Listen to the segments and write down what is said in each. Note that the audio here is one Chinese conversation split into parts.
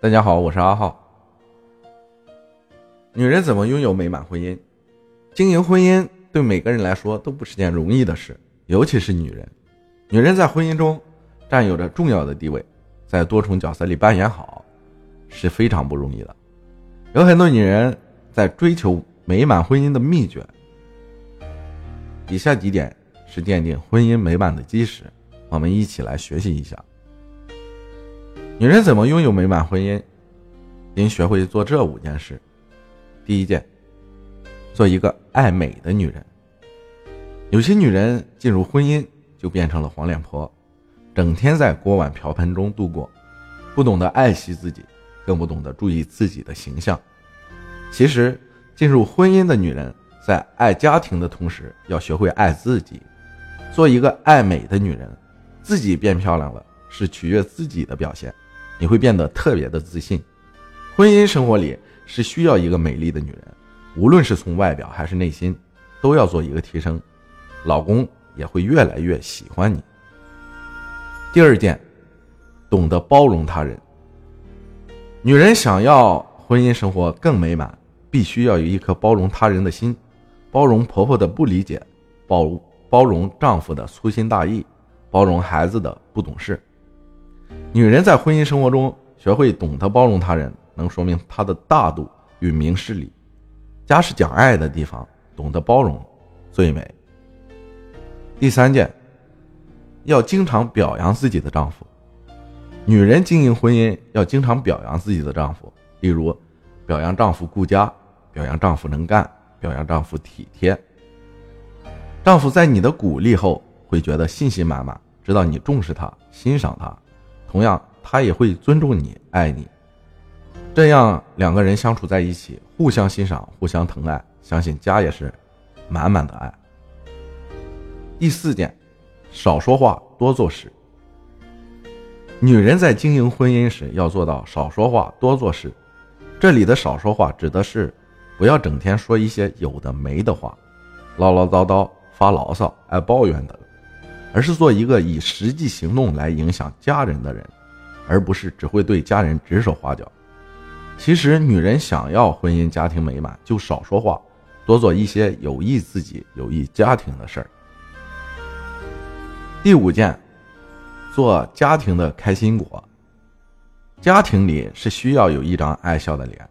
大家好，我是阿浩。女人怎么拥有美满婚姻？经营婚姻对每个人来说都不是件容易的事，尤其是女人。女人在婚姻中占有着重要的地位，在多重角色里扮演好是非常不容易的。有很多女人在追求美满婚姻的秘诀，以下几点是奠定婚姻美满的基石，我们一起来学习一下。女人怎么拥有美满婚姻？应学会做这五件事。第一件，做一个爱美的女人。有些女人进入婚姻就变成了黄脸婆，整天在锅碗瓢盆中度过，不懂得爱惜自己，更不懂得注意自己的形象。其实，进入婚姻的女人在爱家庭的同时，要学会爱自己，做一个爱美的女人。自己变漂亮了，是取悦自己的表现。你会变得特别的自信。婚姻生活里是需要一个美丽的女人，无论是从外表还是内心，都要做一个提升，老公也会越来越喜欢你。第二件，懂得包容他人。女人想要婚姻生活更美满，必须要有一颗包容他人的心，包容婆婆的不理解，包包容丈夫的粗心大意，包容孩子的不懂事。女人在婚姻生活中学会懂得包容他人，能说明她的大度与明事理。家是讲爱的地方，懂得包容最美。第三件，要经常表扬自己的丈夫。女人经营婚姻要经常表扬自己的丈夫，例如表扬丈夫顾家，表扬丈夫能干，表扬丈夫体贴。丈夫在你的鼓励后会觉得信心满满，知道你重视他，欣赏他。同样，他也会尊重你、爱你，这样两个人相处在一起，互相欣赏、互相疼爱，相信家也是满满的爱。第四点，少说话，多做事。女人在经营婚姻时要做到少说话，多做事。这里的少说话指的是不要整天说一些有的没的话，唠唠叨叨、发牢骚、爱抱怨的。而是做一个以实际行动来影响家人的人，而不是只会对家人指手画脚。其实，女人想要婚姻家庭美满，就少说话，多做一些有益自己、有益家庭的事儿。第五件，做家庭的开心果。家庭里是需要有一张爱笑的脸，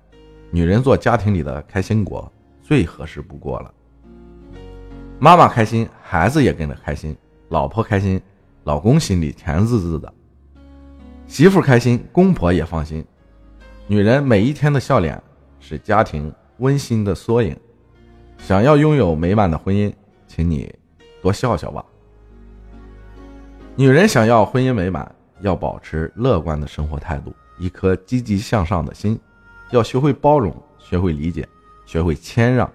女人做家庭里的开心果最合适不过了。妈妈开心，孩子也跟着开心。老婆开心，老公心里甜滋滋的；媳妇开心，公婆也放心。女人每一天的笑脸是家庭温馨的缩影。想要拥有美满的婚姻，请你多笑笑吧。女人想要婚姻美满，要保持乐观的生活态度，一颗积极向上的心，要学会包容，学会理解，学会谦让，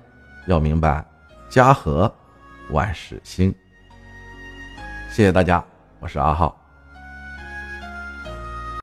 要明白家和万事兴。谢谢大家，我是阿浩。